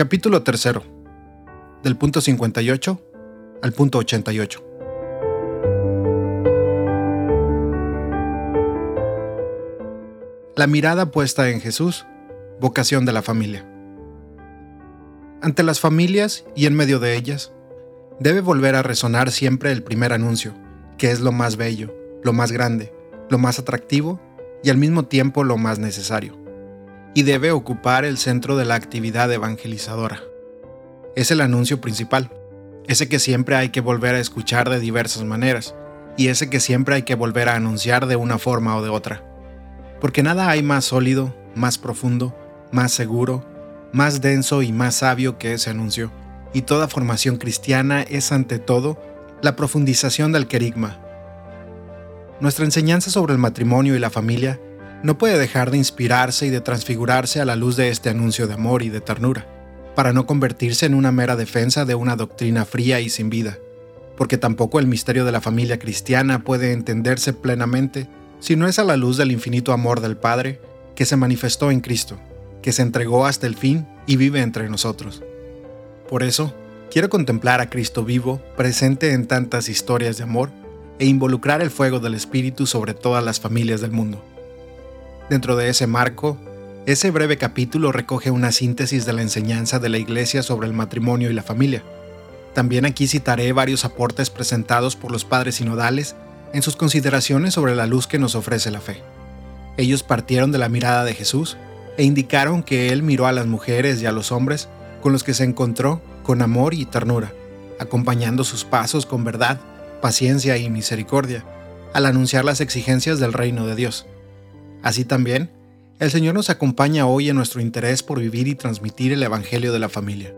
Capítulo 3. Del punto 58 al punto 88. La mirada puesta en Jesús, vocación de la familia. Ante las familias y en medio de ellas, debe volver a resonar siempre el primer anuncio, que es lo más bello, lo más grande, lo más atractivo y al mismo tiempo lo más necesario, y debe ocupar el centro de la actividad evangelizadora. Es el anuncio principal, ese que siempre hay que volver a escuchar de diversas maneras, y ese que siempre hay que volver a anunciar de una forma o de otra. Porque nada hay más sólido, más profundo, más seguro, más denso y más sabio que ese anuncio, y toda formación cristiana es ante todo la profundización del querigma. Nuestra enseñanza sobre el matrimonio y la familia no puede dejar de inspirarse y de transfigurarse a la luz de este anuncio de amor y de ternura, para no convertirse en una mera defensa de una doctrina fría y sin vida, porque tampoco el misterio de la familia cristiana puede entenderse plenamente si no es a la luz del infinito amor del Padre que se manifestó en Cristo que se entregó hasta el fin y vive entre nosotros. Por eso, quiero contemplar a Cristo vivo, presente en tantas historias de amor, e involucrar el fuego del Espíritu sobre todas las familias del mundo. Dentro de ese marco, ese breve capítulo recoge una síntesis de la enseñanza de la Iglesia sobre el matrimonio y la familia. También aquí citaré varios aportes presentados por los padres sinodales en sus consideraciones sobre la luz que nos ofrece la fe. Ellos partieron de la mirada de Jesús e indicaron que él miró a las mujeres y a los hombres con los que se encontró con amor y ternura, acompañando sus pasos con verdad, paciencia y misericordia, al anunciar las exigencias del reino de Dios. Así también, el Señor nos acompaña hoy en nuestro interés por vivir y transmitir el Evangelio de la familia.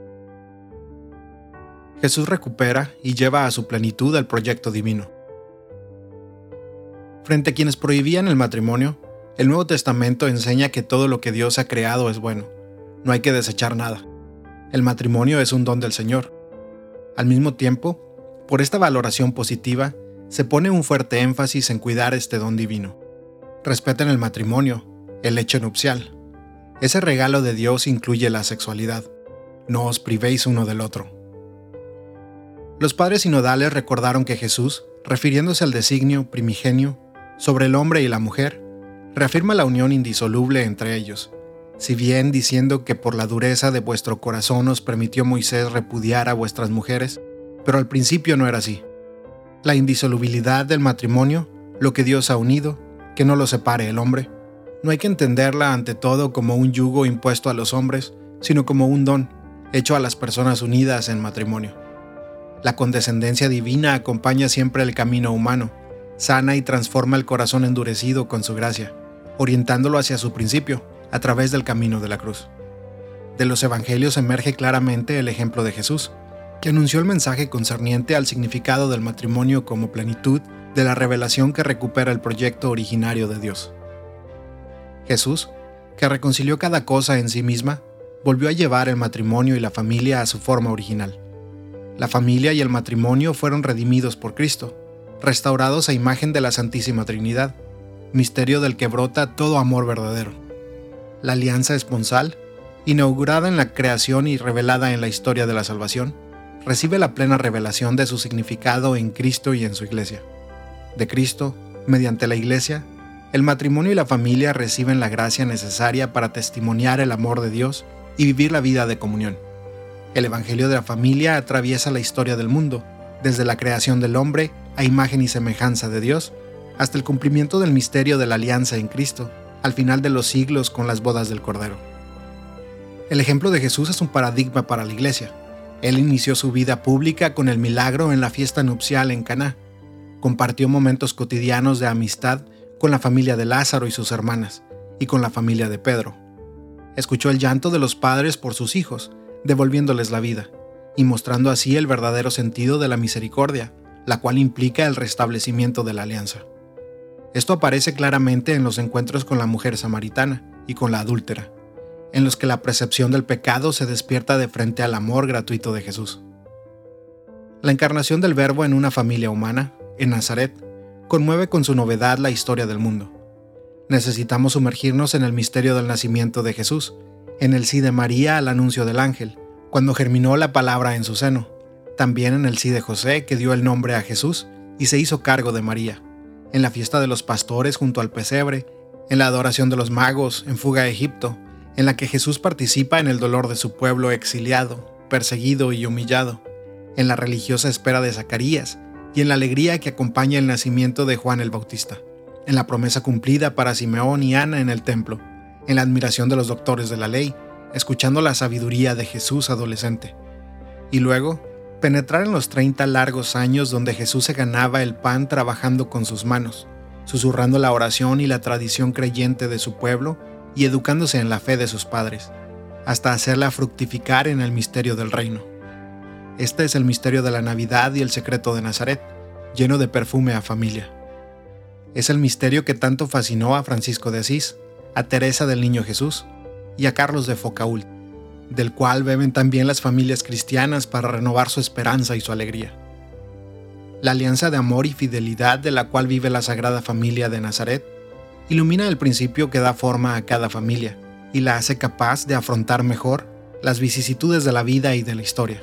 Jesús recupera y lleva a su plenitud el proyecto divino. Frente a quienes prohibían el matrimonio, el Nuevo Testamento enseña que todo lo que Dios ha creado es bueno. No hay que desechar nada. El matrimonio es un don del Señor. Al mismo tiempo, por esta valoración positiva, se pone un fuerte énfasis en cuidar este don divino. Respeten el matrimonio, el hecho nupcial. Ese regalo de Dios incluye la sexualidad. No os privéis uno del otro. Los padres sinodales recordaron que Jesús, refiriéndose al designio primigenio sobre el hombre y la mujer, reafirma la unión indisoluble entre ellos, si bien diciendo que por la dureza de vuestro corazón os permitió Moisés repudiar a vuestras mujeres, pero al principio no era así. La indisolubilidad del matrimonio, lo que Dios ha unido, que no lo separe el hombre, no hay que entenderla ante todo como un yugo impuesto a los hombres, sino como un don hecho a las personas unidas en matrimonio. La condescendencia divina acompaña siempre el camino humano, sana y transforma el corazón endurecido con su gracia orientándolo hacia su principio, a través del camino de la cruz. De los evangelios emerge claramente el ejemplo de Jesús, que anunció el mensaje concerniente al significado del matrimonio como plenitud de la revelación que recupera el proyecto originario de Dios. Jesús, que reconcilió cada cosa en sí misma, volvió a llevar el matrimonio y la familia a su forma original. La familia y el matrimonio fueron redimidos por Cristo, restaurados a imagen de la Santísima Trinidad, misterio del que brota todo amor verdadero. La alianza esponsal, inaugurada en la creación y revelada en la historia de la salvación, recibe la plena revelación de su significado en Cristo y en su iglesia. De Cristo, mediante la iglesia, el matrimonio y la familia reciben la gracia necesaria para testimoniar el amor de Dios y vivir la vida de comunión. El Evangelio de la familia atraviesa la historia del mundo, desde la creación del hombre a imagen y semejanza de Dios, hasta el cumplimiento del misterio de la alianza en Cristo, al final de los siglos con las bodas del Cordero. El ejemplo de Jesús es un paradigma para la Iglesia. Él inició su vida pública con el milagro en la fiesta nupcial en Caná. Compartió momentos cotidianos de amistad con la familia de Lázaro y sus hermanas, y con la familia de Pedro. Escuchó el llanto de los padres por sus hijos, devolviéndoles la vida, y mostrando así el verdadero sentido de la misericordia, la cual implica el restablecimiento de la alianza. Esto aparece claramente en los encuentros con la mujer samaritana y con la adúltera, en los que la percepción del pecado se despierta de frente al amor gratuito de Jesús. La encarnación del Verbo en una familia humana, en Nazaret, conmueve con su novedad la historia del mundo. Necesitamos sumergirnos en el misterio del nacimiento de Jesús, en el sí de María al anuncio del ángel, cuando germinó la palabra en su seno, también en el sí de José, que dio el nombre a Jesús y se hizo cargo de María, en la fiesta de los pastores junto al pesebre, en la adoración de los magos, en fuga a Egipto, en la que Jesús participa en el dolor de su pueblo exiliado, perseguido y humillado, en la religiosa espera de Zacarías y en la alegría que acompaña el nacimiento de Juan el Bautista, en la promesa cumplida para Simeón y Ana en el templo, en la admiración de los doctores de la ley, escuchando la sabiduría de Jesús adolescente. Y luego, penetrar en los 30 largos años donde Jesús se ganaba el pan trabajando con sus manos, susurrando la oración y la tradición creyente de su pueblo y educándose en la fe de sus padres, hasta hacerla fructificar en el misterio del reino. Este es el misterio de la Navidad y el secreto de Nazaret, lleno de perfume a familia. Es el misterio que tanto fascinó a Francisco de Asís, a Teresa del Niño Jesús y a Carlos de Focault, del cual beben también las familias cristianas para renovar su esperanza y su alegría. La alianza de amor y fidelidad de la cual vive la Sagrada Familia de Nazaret ilumina el principio que da forma a cada familia y la hace capaz de afrontar mejor las vicisitudes de la vida y de la historia.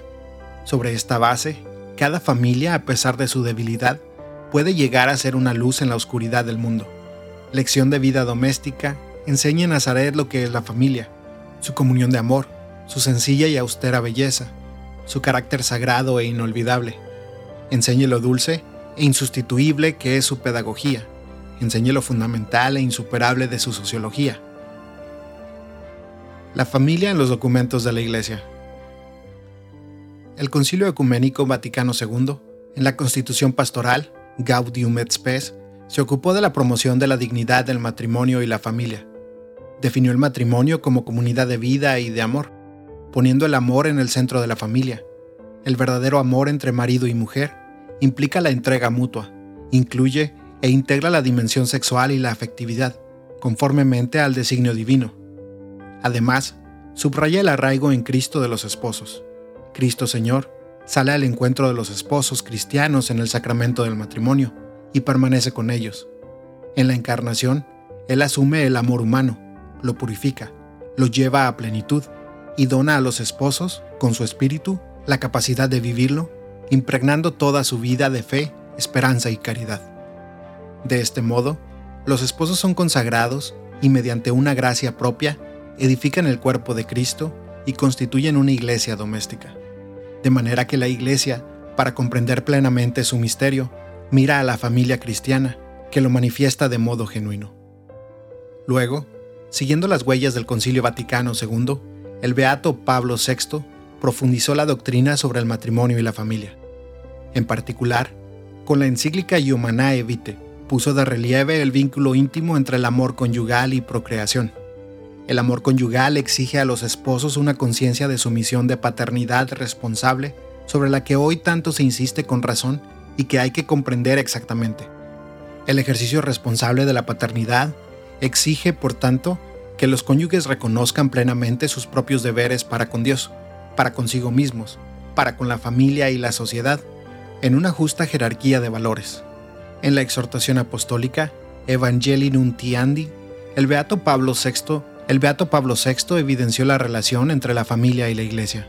Sobre esta base, cada familia, a pesar de su debilidad, puede llegar a ser una luz en la oscuridad del mundo. Lección de vida doméstica enseña a Nazaret lo que es la familia, su comunión de amor, su sencilla y austera belleza, su carácter sagrado e inolvidable. Enseñe lo dulce e insustituible que es su pedagogía, enseñe lo fundamental e insuperable de su sociología. La familia en los documentos de la Iglesia. El Concilio Ecuménico Vaticano II, en la Constitución Pastoral, Gaudium et Spes, se ocupó de la promoción de la dignidad del matrimonio y la familia. Definió el matrimonio como comunidad de vida y de amor, poniendo el amor en el centro de la familia. El verdadero amor entre marido y mujer implica la entrega mutua, incluye e integra la dimensión sexual y la afectividad, conformemente al designio divino. Además, subraya el arraigo en Cristo de los esposos. Cristo Señor sale al encuentro de los esposos cristianos en el sacramento del matrimonio y permanece con ellos. En la encarnación, Él asume el amor humano, lo purifica, lo lleva a plenitud y dona a los esposos, con su espíritu, la capacidad de vivirlo, impregnando toda su vida de fe, esperanza y caridad. De este modo, los esposos son consagrados y mediante una gracia propia edifican el cuerpo de Cristo y constituyen una iglesia doméstica. De manera que la iglesia, para comprender plenamente su misterio, mira a la familia cristiana, que lo manifiesta de modo genuino. Luego, siguiendo las huellas del Concilio Vaticano II, el beato Pablo VI profundizó la doctrina sobre el matrimonio y la familia. En particular, con la encíclica Humanae Vitae, puso de relieve el vínculo íntimo entre el amor conyugal y procreación. El amor conyugal exige a los esposos una conciencia de su misión de paternidad responsable sobre la que hoy tanto se insiste con razón y que hay que comprender exactamente. El ejercicio responsable de la paternidad exige, por tanto, que los cónyuges reconozcan plenamente sus propios deberes para con Dios, para consigo mismos, para con la familia y la sociedad, en una justa jerarquía de valores. En la exhortación apostólica Evangelii Nuntiandi, el beato Pablo VI, el beato Pablo VI evidenció la relación entre la familia y la iglesia.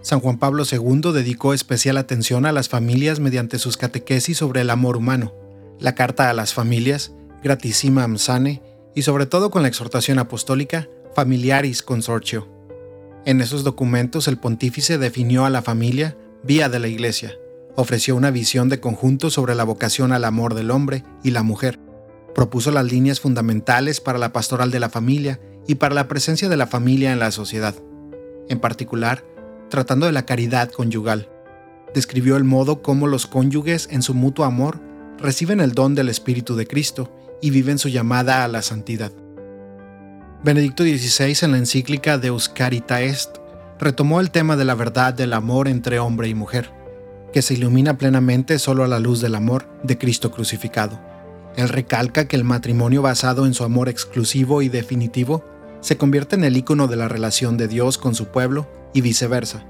San Juan Pablo II dedicó especial atención a las familias mediante sus catequesis sobre el amor humano, la carta a las familias, Gratissimam Sane, y sobre todo con la exhortación apostólica Familiaris Consortio. En esos documentos el pontífice definió a la familia vía de la Iglesia, ofreció una visión de conjunto sobre la vocación al amor del hombre y la mujer, propuso las líneas fundamentales para la pastoral de la familia y para la presencia de la familia en la sociedad, en particular, tratando de la caridad conyugal. Describió el modo como los cónyuges en su mutuo amor reciben el don del Espíritu de Cristo y viven su llamada a la santidad. Benedicto XVI en la encíclica de Euscarita Est retomó el tema de la verdad del amor entre hombre y mujer que se ilumina plenamente solo a la luz del amor de Cristo crucificado. Él recalca que el matrimonio basado en su amor exclusivo y definitivo se convierte en el icono de la relación de Dios con su pueblo y viceversa.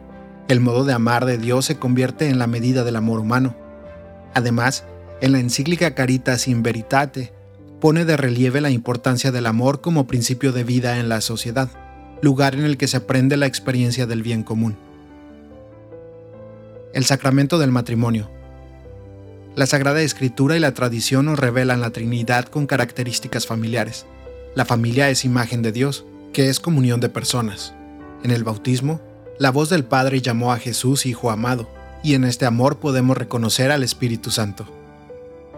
El modo de amar de Dios se convierte en la medida del amor humano. Además, en la encíclica Caritas in Veritate, pone de relieve la importancia del amor como principio de vida en la sociedad, lugar en el que se aprende la experiencia del bien común. El sacramento del matrimonio. La Sagrada Escritura y la tradición nos revelan la Trinidad con características familiares. La familia es imagen de Dios, que es comunión de personas. En el bautismo, la voz del Padre llamó a Jesús Hijo amado, y en este amor podemos reconocer al Espíritu Santo.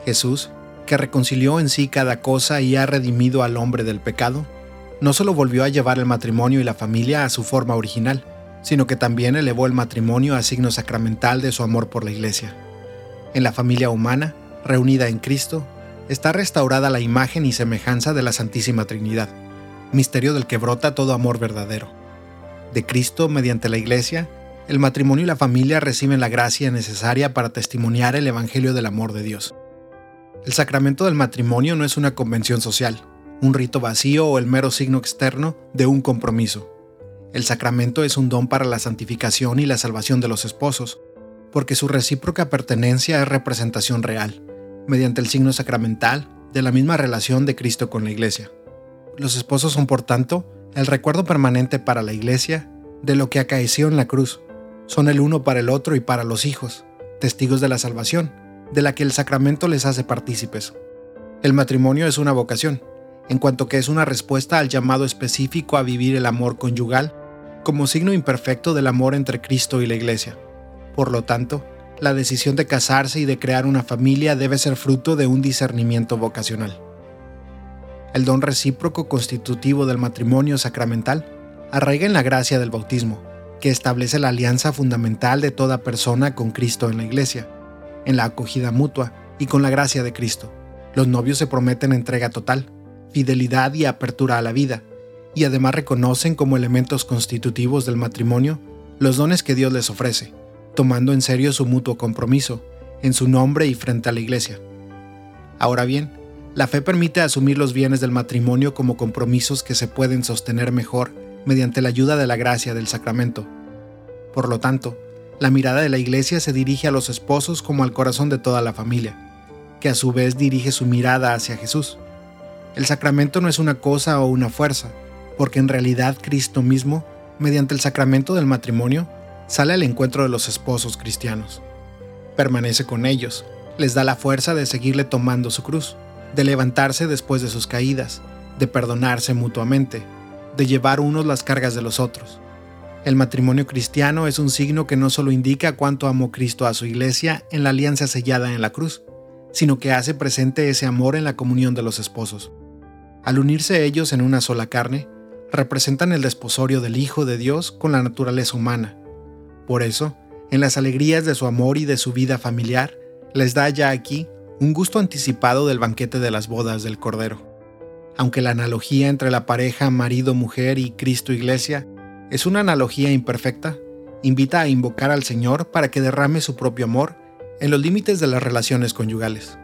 Jesús, que reconcilió en sí cada cosa y ha redimido al hombre del pecado, no solo volvió a llevar el matrimonio y la familia a su forma original, sino que también elevó el matrimonio a signo sacramental de su amor por la Iglesia. En la familia humana, reunida en Cristo, está restaurada la imagen y semejanza de la Santísima Trinidad, misterio del que brota todo amor verdadero. De Cristo, mediante la Iglesia, el matrimonio y la familia reciben la gracia necesaria para testimoniar el Evangelio del amor de Dios. El sacramento del matrimonio no es una convención social, un rito vacío o el mero signo externo de un compromiso. El sacramento es un don para la santificación y la salvación de los esposos, porque su recíproca pertenencia es representación real, mediante el signo sacramental de la misma relación de Cristo con la Iglesia. Los esposos son, por tanto, el recuerdo permanente para la Iglesia de lo que acaeció en la cruz. Son el uno para el otro y para los hijos, testigos de la salvación, de la que el sacramento les hace partícipes. El matrimonio es una vocación, en cuanto que es una respuesta al llamado específico a vivir el amor conyugal como signo imperfecto del amor entre Cristo y la Iglesia. Por lo tanto, la decisión de casarse y de crear una familia debe ser fruto de un discernimiento vocacional. El don recíproco constitutivo del matrimonio sacramental arraiga en la gracia del bautismo, que establece la alianza fundamental de toda persona con Cristo en la Iglesia, en la acogida mutua y con la gracia de Cristo. Los novios se prometen entrega total, fidelidad y apertura a la vida, y además reconocen como elementos constitutivos del matrimonio los dones que Dios les ofrece, tomando en serio su mutuo compromiso, en su nombre y frente a la Iglesia. Ahora bien, la fe permite asumir los bienes del matrimonio como compromisos que se pueden sostener mejor mediante la ayuda de la gracia del sacramento. Por lo tanto, la mirada de la Iglesia se dirige a los esposos como al corazón de toda la familia, que a su vez dirige su mirada hacia Jesús. El sacramento no es una cosa o una fuerza, porque en realidad Cristo mismo, mediante el sacramento del matrimonio, sale al encuentro de los esposos cristianos. Permanece con ellos, les da la fuerza de seguirle tomando su cruz, de levantarse después de sus caídas, de perdonarse mutuamente, de llevar unos las cargas de los otros. El matrimonio cristiano es un signo que no solo indica cuánto amó Cristo a su iglesia en la alianza sellada en la cruz, sino que hace presente ese amor en la comunión de los esposos. Al unirse ellos en una sola carne, representan el desposorio del Hijo de Dios con la naturaleza humana. Por eso, en las alegrías de su amor y de su vida familiar, les da ya aquí un gusto anticipado del banquete de las bodas del Cordero. Aunque la analogía entre la pareja marido-mujer y Cristo-Iglesia es una analogía imperfecta, invita a invocar al Señor para que derrame su propio amor en los límites de las relaciones conyugales.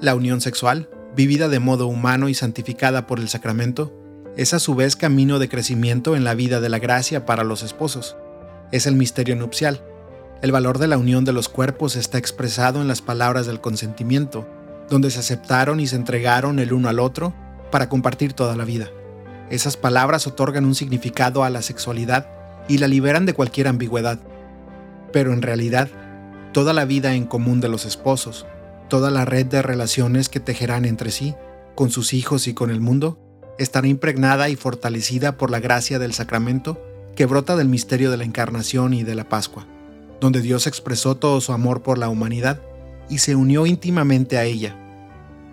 La unión sexual vivida de modo humano y santificada por el sacramento, es a su vez camino de crecimiento en la vida de la gracia para los esposos. Es el misterio nupcial. El valor de la unión de los cuerpos está expresado en las palabras del consentimiento, donde se aceptaron y se entregaron el uno al otro para compartir toda la vida. Esas palabras otorgan un significado a la sexualidad y la liberan de cualquier ambigüedad. Pero en realidad, toda la vida en común de los esposos, Toda la red de relaciones que tejerán entre sí, con sus hijos y con el mundo, estará impregnada y fortalecida por la gracia del sacramento que brota del misterio de la Encarnación y de la Pascua, donde Dios expresó todo su amor por la humanidad y se unió íntimamente a ella.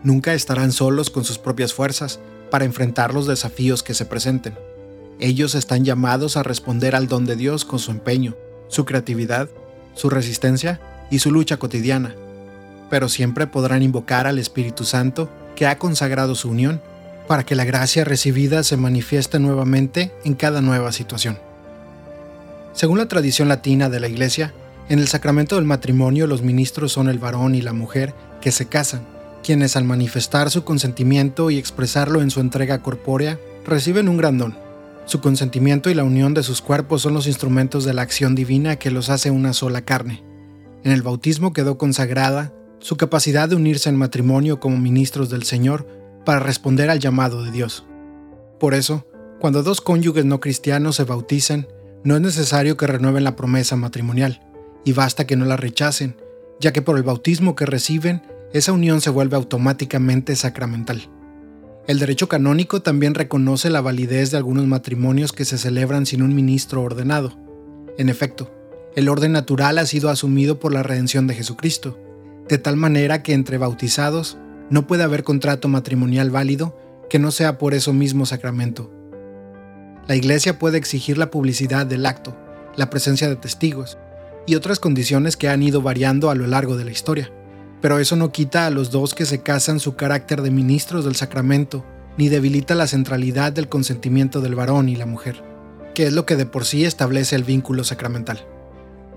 Nunca estarán solos con sus propias fuerzas para enfrentar los desafíos que se presenten. Ellos están llamados a responder al don de Dios con su empeño, su creatividad, su resistencia y su lucha cotidiana pero siempre podrán invocar al Espíritu Santo que ha consagrado su unión para que la gracia recibida se manifieste nuevamente en cada nueva situación. Según la tradición latina de la Iglesia, en el sacramento del matrimonio los ministros son el varón y la mujer que se casan, quienes al manifestar su consentimiento y expresarlo en su entrega corpórea, reciben un gran don. Su consentimiento y la unión de sus cuerpos son los instrumentos de la acción divina que los hace una sola carne. En el bautismo quedó consagrada su capacidad de unirse en matrimonio como ministros del Señor para responder al llamado de Dios. Por eso, Cuando dos cónyuges no cristianos se bautizan, no es necesario que renueven la promesa matrimonial, y basta que no la rechacen, ya que por el bautismo que reciben, esa unión se vuelve automáticamente sacramental. El derecho canónico también reconoce la validez de algunos matrimonios que se celebran sin un ministro ordenado. En efecto, el orden natural ha sido asumido por la redención de Jesucristo, de tal manera que entre bautizados no puede haber contrato matrimonial válido que no sea por eso mismo sacramento. La Iglesia puede exigir la publicidad del acto, la presencia de testigos y otras condiciones que han ido variando a lo largo de la historia, pero eso no quita a los dos que se casan su carácter de ministros del sacramento, ni debilita la centralidad del consentimiento del varón y la mujer, que es lo que de por sí establece el vínculo sacramental.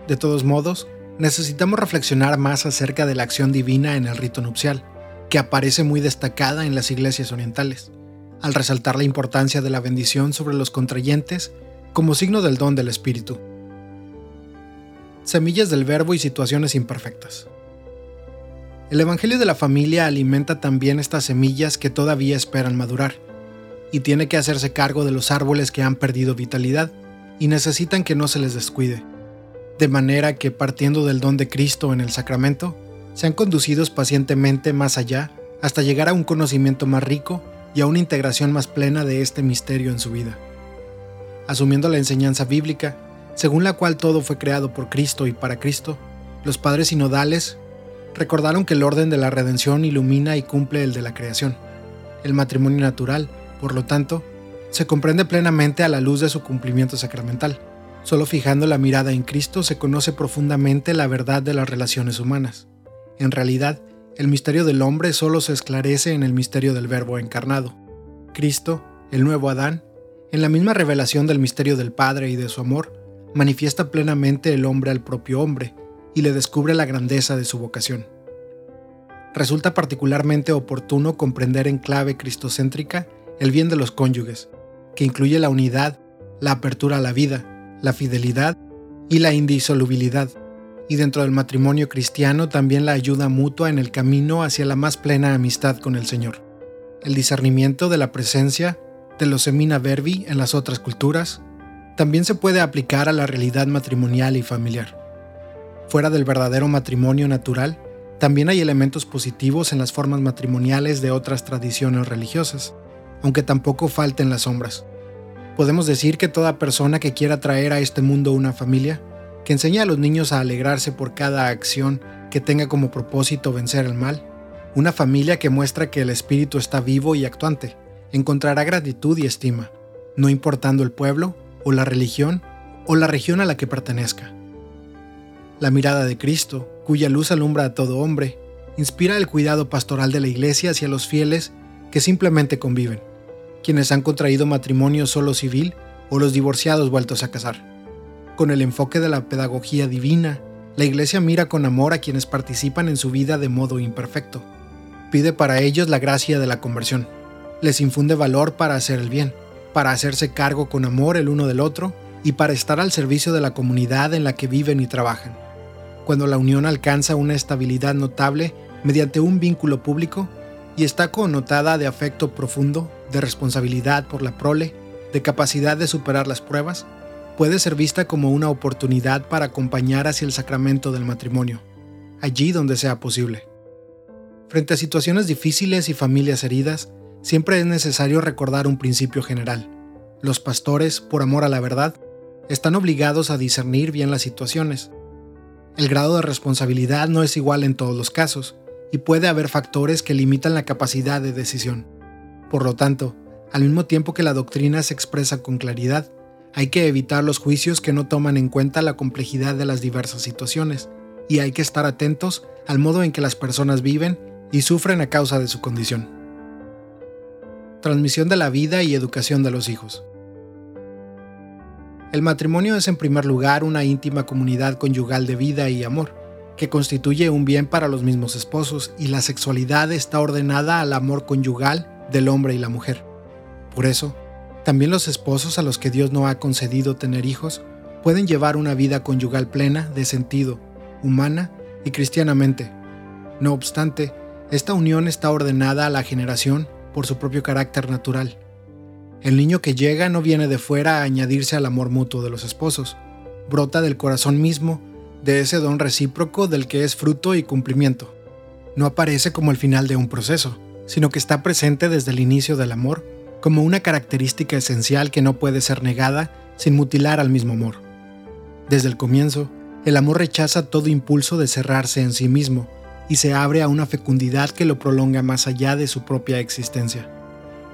De todos modos, necesitamos reflexionar más acerca de la acción divina en el rito nupcial, que aparece muy destacada en las iglesias orientales al resaltar la importancia de la bendición sobre los contrayentes como signo del don del Espíritu. Semillas del Verbo y situaciones imperfectas. El Evangelio de la familia alimenta también estas semillas que todavía esperan madurar, y tiene que hacerse cargo de los árboles que han perdido vitalidad y necesitan que no se les descuide, de manera que partiendo del don de Cristo en el sacramento, sean conducidos pacientemente más allá hasta llegar a un conocimiento más rico y a una integración más plena de este misterio en su vida. Asumiendo la enseñanza bíblica, según la cual todo fue creado por Cristo y para Cristo, los padres sinodales recordaron que el orden de la redención ilumina y cumple el de la creación. El matrimonio natural, por lo tanto, se comprende plenamente a la luz de su cumplimiento sacramental. Solo fijando la mirada en Cristo se conoce profundamente la verdad de las relaciones humanas. En realidad, el misterio del hombre solo se esclarece en el misterio del Verbo encarnado. Cristo, el nuevo Adán, en la misma revelación del misterio del Padre y de su amor, manifiesta plenamente el hombre al propio hombre y le descubre la grandeza de su vocación. Resulta particularmente oportuno comprender en clave cristocéntrica el bien de los cónyuges, que incluye la unidad, la apertura a la vida, la fidelidad y la indisolubilidad y dentro del matrimonio cristiano también la ayuda mutua en el camino hacia la más plena amistad con el Señor. El discernimiento de la presencia de los semina verbi en las otras culturas también se puede aplicar a la realidad matrimonial y familiar. Fuera del verdadero matrimonio natural, también hay elementos positivos en las formas matrimoniales de otras tradiciones religiosas, aunque tampoco falten las sombras. Podemos decir que toda persona que quiera traer a este mundo una familia que enseña a los niños a alegrarse por cada acción que tenga como propósito vencer el mal, una familia que muestra que el espíritu está vivo y actuante, encontrará gratitud y estima, no importando el pueblo o la religión o la región a la que pertenezca. La mirada de Cristo, cuya luz alumbra a todo hombre, inspira el cuidado pastoral de la Iglesia hacia los fieles que simplemente conviven, quienes han contraído matrimonio solo civil o los divorciados vueltos a casar. Con el enfoque de la pedagogía divina, la Iglesia mira con amor a quienes participan en su vida de modo imperfecto. Pide para ellos la gracia de la conversión. Les infunde valor para hacer el bien, para hacerse cargo con amor el uno del otro y para estar al servicio de la comunidad en la que viven y trabajan. Cuando la unión alcanza una estabilidad notable mediante un vínculo público y está connotada de afecto profundo, de responsabilidad por la prole, de capacidad de superar las pruebas, puede ser vista como una oportunidad para acompañar hacia el sacramento del matrimonio, allí donde sea posible. Frente a situaciones difíciles y familias heridas, siempre es necesario recordar un principio general. Los pastores, por amor a la verdad, están obligados a discernir bien las situaciones. El grado de responsabilidad no es igual en todos los casos, y puede haber factores que limitan la capacidad de decisión. Por lo tanto, al mismo tiempo que la doctrina se expresa con claridad, hay que evitar los juicios que no toman en cuenta la complejidad de las diversas situaciones, y hay que estar atentos al modo en que las personas viven y sufren a causa de su condición. Transmisión de la vida y educación de los hijos. El matrimonio es en primer lugar una íntima comunidad conyugal de vida y amor, que constituye un bien para los mismos esposos y la sexualidad está ordenada al amor conyugal del hombre y la mujer. Por eso, también los esposos a los que Dios no ha concedido tener hijos pueden llevar una vida conyugal plena de sentido, humana y cristianamente. No obstante, esta unión está ordenada a la generación por su propio carácter natural. El niño que llega no viene de fuera a añadirse al amor mutuo de los esposos, brota del corazón mismo, de ese don recíproco del que es fruto y cumplimiento. No aparece como el final de un proceso, sino que está presente desde el inicio del amor como una característica esencial que no puede ser negada sin mutilar al mismo amor. Desde el comienzo, el amor rechaza todo impulso de cerrarse en sí mismo y se abre a una fecundidad que lo prolonga más allá de su propia existencia.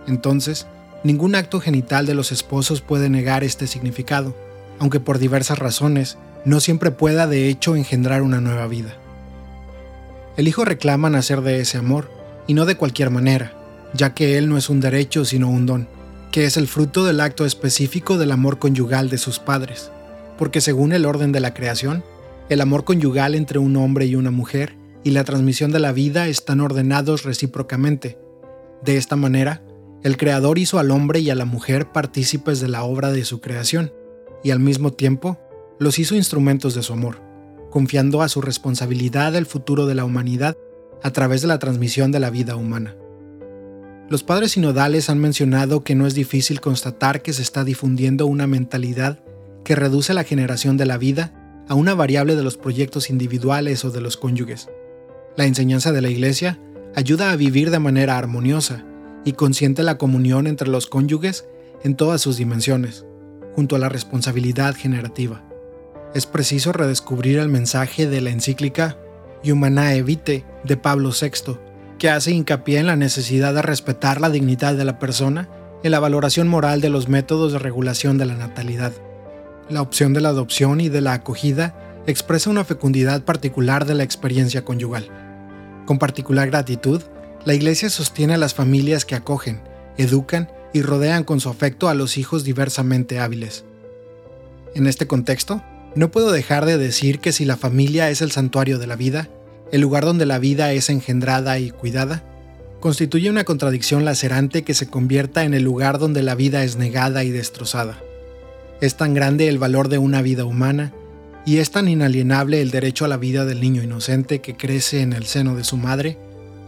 Entonces, ningún acto genital de los esposos puede negar este significado, aunque por diversas razones no siempre pueda de hecho engendrar una nueva vida. El hijo reclama nacer de ese amor, y no de cualquier manera, ya que él no es un derecho sino un don, que es el fruto del acto específico del amor conyugal de sus padres, porque según el orden de la creación, el amor conyugal entre un hombre y una mujer y la transmisión de la vida están ordenados recíprocamente. De esta manera, el Creador hizo al hombre y a la mujer partícipes de la obra de su creación, y al mismo tiempo los hizo instrumentos de su amor, confiando a su responsabilidad el futuro de la humanidad a través de la transmisión de la vida humana. Los padres sinodales han mencionado que no es difícil constatar que se está difundiendo una mentalidad que reduce la generación de la vida a una variable de los proyectos individuales o de los cónyuges. La enseñanza de la Iglesia ayuda a vivir de manera armoniosa y consciente la comunión entre los cónyuges en todas sus dimensiones, junto a la responsabilidad generativa. Es preciso redescubrir el mensaje de la encíclica Humanae Vitae de Pablo VI, que hace hincapié en la necesidad de respetar la dignidad de la persona en la valoración moral de los métodos de regulación de la natalidad. La opción de la adopción y de la acogida expresa una fecundidad particular de la experiencia conyugal. Con particular gratitud, la Iglesia sostiene a las familias que acogen, educan y rodean con su afecto a los hijos diversamente hábiles. En este contexto, no puedo dejar de decir que si la familia es el santuario de la vida, el lugar donde la vida es engendrada y cuidada, constituye una contradicción lacerante que se convierta en el lugar donde la vida es negada y destrozada. Es tan grande el valor de una vida humana y es tan inalienable el derecho a la vida del niño inocente que crece en el seno de su madre,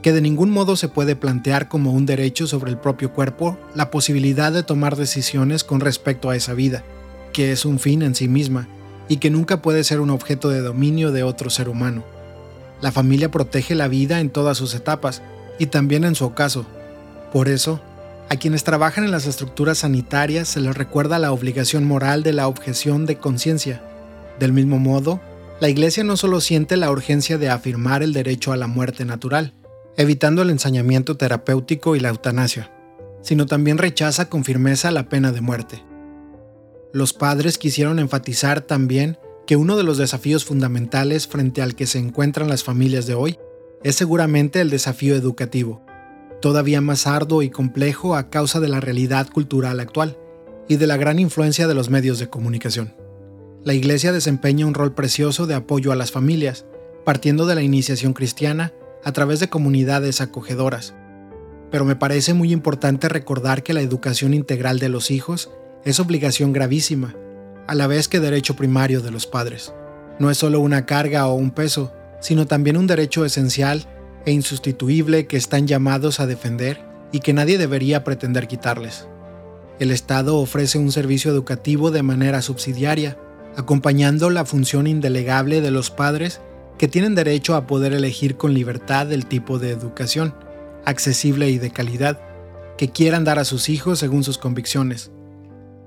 que de ningún modo se puede plantear como un derecho sobre el propio cuerpo la posibilidad de tomar decisiones con respecto a esa vida, que es un fin en sí misma y que nunca puede ser un objeto de dominio de otro ser humano. La familia protege la vida en todas sus etapas y también en su ocaso. Por eso, a quienes trabajan en las estructuras sanitarias se les recuerda la obligación moral de la objeción de conciencia. Del mismo modo, la Iglesia no solo siente la urgencia de afirmar el derecho a la muerte natural, evitando el ensañamiento terapéutico y la eutanasia, sino también rechaza con firmeza la pena de muerte. Los padres quisieron enfatizar también que uno de los desafíos fundamentales frente al que se encuentran las familias de hoy es seguramente el desafío educativo, todavía más arduo y complejo a causa de la realidad cultural actual y de la gran influencia de los medios de comunicación. La Iglesia desempeña un rol precioso de apoyo a las familias, partiendo de la iniciación cristiana a través de comunidades acogedoras. Pero me parece muy importante recordar que la educación integral de los hijos es obligación gravísima, a la vez que derecho primario de los padres. No es solo una carga o un peso, sino también un derecho esencial e insustituible que están llamados a defender y que nadie debería pretender quitarles. El Estado ofrece un servicio educativo de manera subsidiaria, acompañando la función indelegable de los padres que tienen derecho a poder elegir con libertad el tipo de educación, accesible y de calidad, que quieran dar a sus hijos según sus convicciones.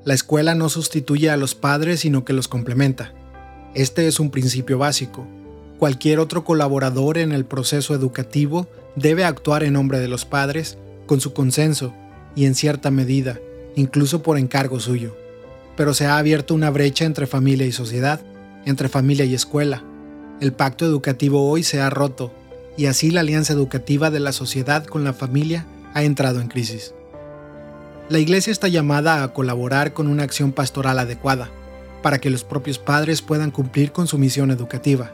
La escuela no sustituye a los padres, sino que los complementa. Este es un principio básico. Cualquier otro colaborador en el proceso educativo debe actuar en nombre de los padres, con su consenso y en cierta medida, incluso por encargo suyo. Pero se ha abierto una brecha entre familia y sociedad, entre familia y escuela. El pacto educativo hoy se ha roto y así la alianza educativa de la sociedad con la familia ha entrado en crisis. La Iglesia está llamada a colaborar con una acción pastoral adecuada, para que los propios padres puedan cumplir con su misión educativa.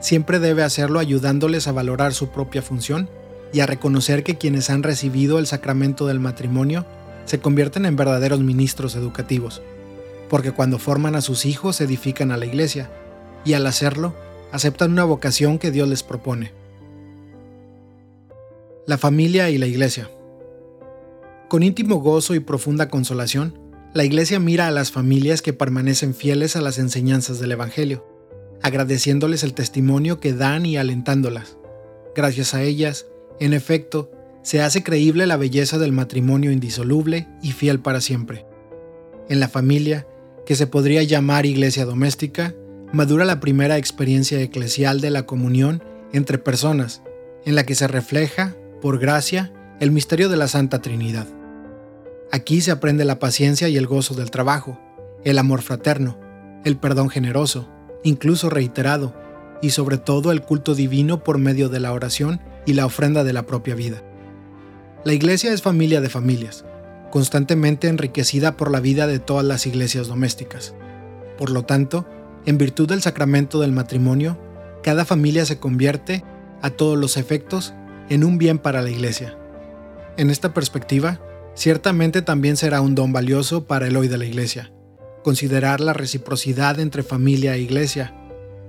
Siempre debe hacerlo ayudándoles a valorar su propia función y a reconocer que quienes han recibido el sacramento del matrimonio se convierten en verdaderos ministros educativos, porque cuando forman a sus hijos edifican a la Iglesia, y al hacerlo, aceptan una vocación que Dios les propone. La familia y la Iglesia. Con íntimo gozo y profunda consolación, la Iglesia mira a las familias que permanecen fieles a las enseñanzas del Evangelio, agradeciéndoles el testimonio que dan y alentándolas. Gracias a ellas, en efecto, se hace creíble la belleza del matrimonio indisoluble y fiel para siempre. En la familia, que se podría llamar iglesia doméstica, madura la primera experiencia eclesial de la comunión entre personas, en la que se refleja, por gracia, el misterio de la Santa Trinidad. Aquí se aprende la paciencia y el gozo del trabajo, el amor fraterno, el perdón generoso, incluso reiterado, y sobre todo el culto divino por medio de la oración y la ofrenda de la propia vida. La iglesia es familia de familias, constantemente enriquecida por la vida de todas las iglesias domésticas. Por lo tanto, en virtud del sacramento del matrimonio, cada familia se convierte, a todos los efectos, en un bien para la iglesia. En esta perspectiva, ciertamente también será un don valioso para el hoy de la iglesia, considerar la reciprocidad entre familia e iglesia.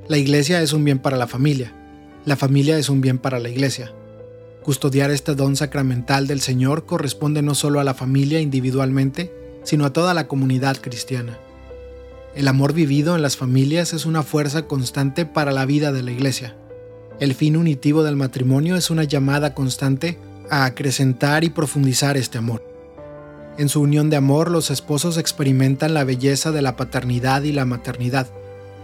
La iglesia es un bien para la familia, la familia es un bien para la iglesia. Custodiar este don sacramental del Señor corresponde no solo a la familia individualmente, sino a toda la comunidad cristiana. El amor vivido en las familias es una fuerza constante para la vida de la iglesia. El fin unitivo del matrimonio es una llamada constante a acrecentar y profundizar este amor. En su unión de amor, los esposos experimentan la belleza de la paternidad y la maternidad,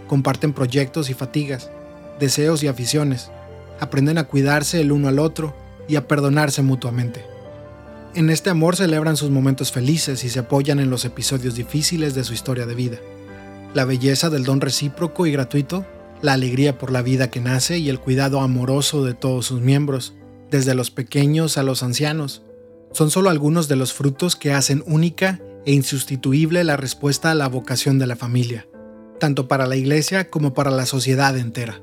comparten proyectos y fatigas, deseos y aficiones, aprenden a cuidarse el uno al otro y a perdonarse mutuamente. En este amor celebran sus momentos felices y se apoyan en los episodios difíciles de su historia de vida. La belleza del don recíproco y gratuito, la alegría por la vida que nace y el cuidado amoroso de todos sus miembros, desde los pequeños a los ancianos, son solo algunos de los frutos que hacen única e insustituible la respuesta a la vocación de la familia, tanto para la Iglesia como para la sociedad entera.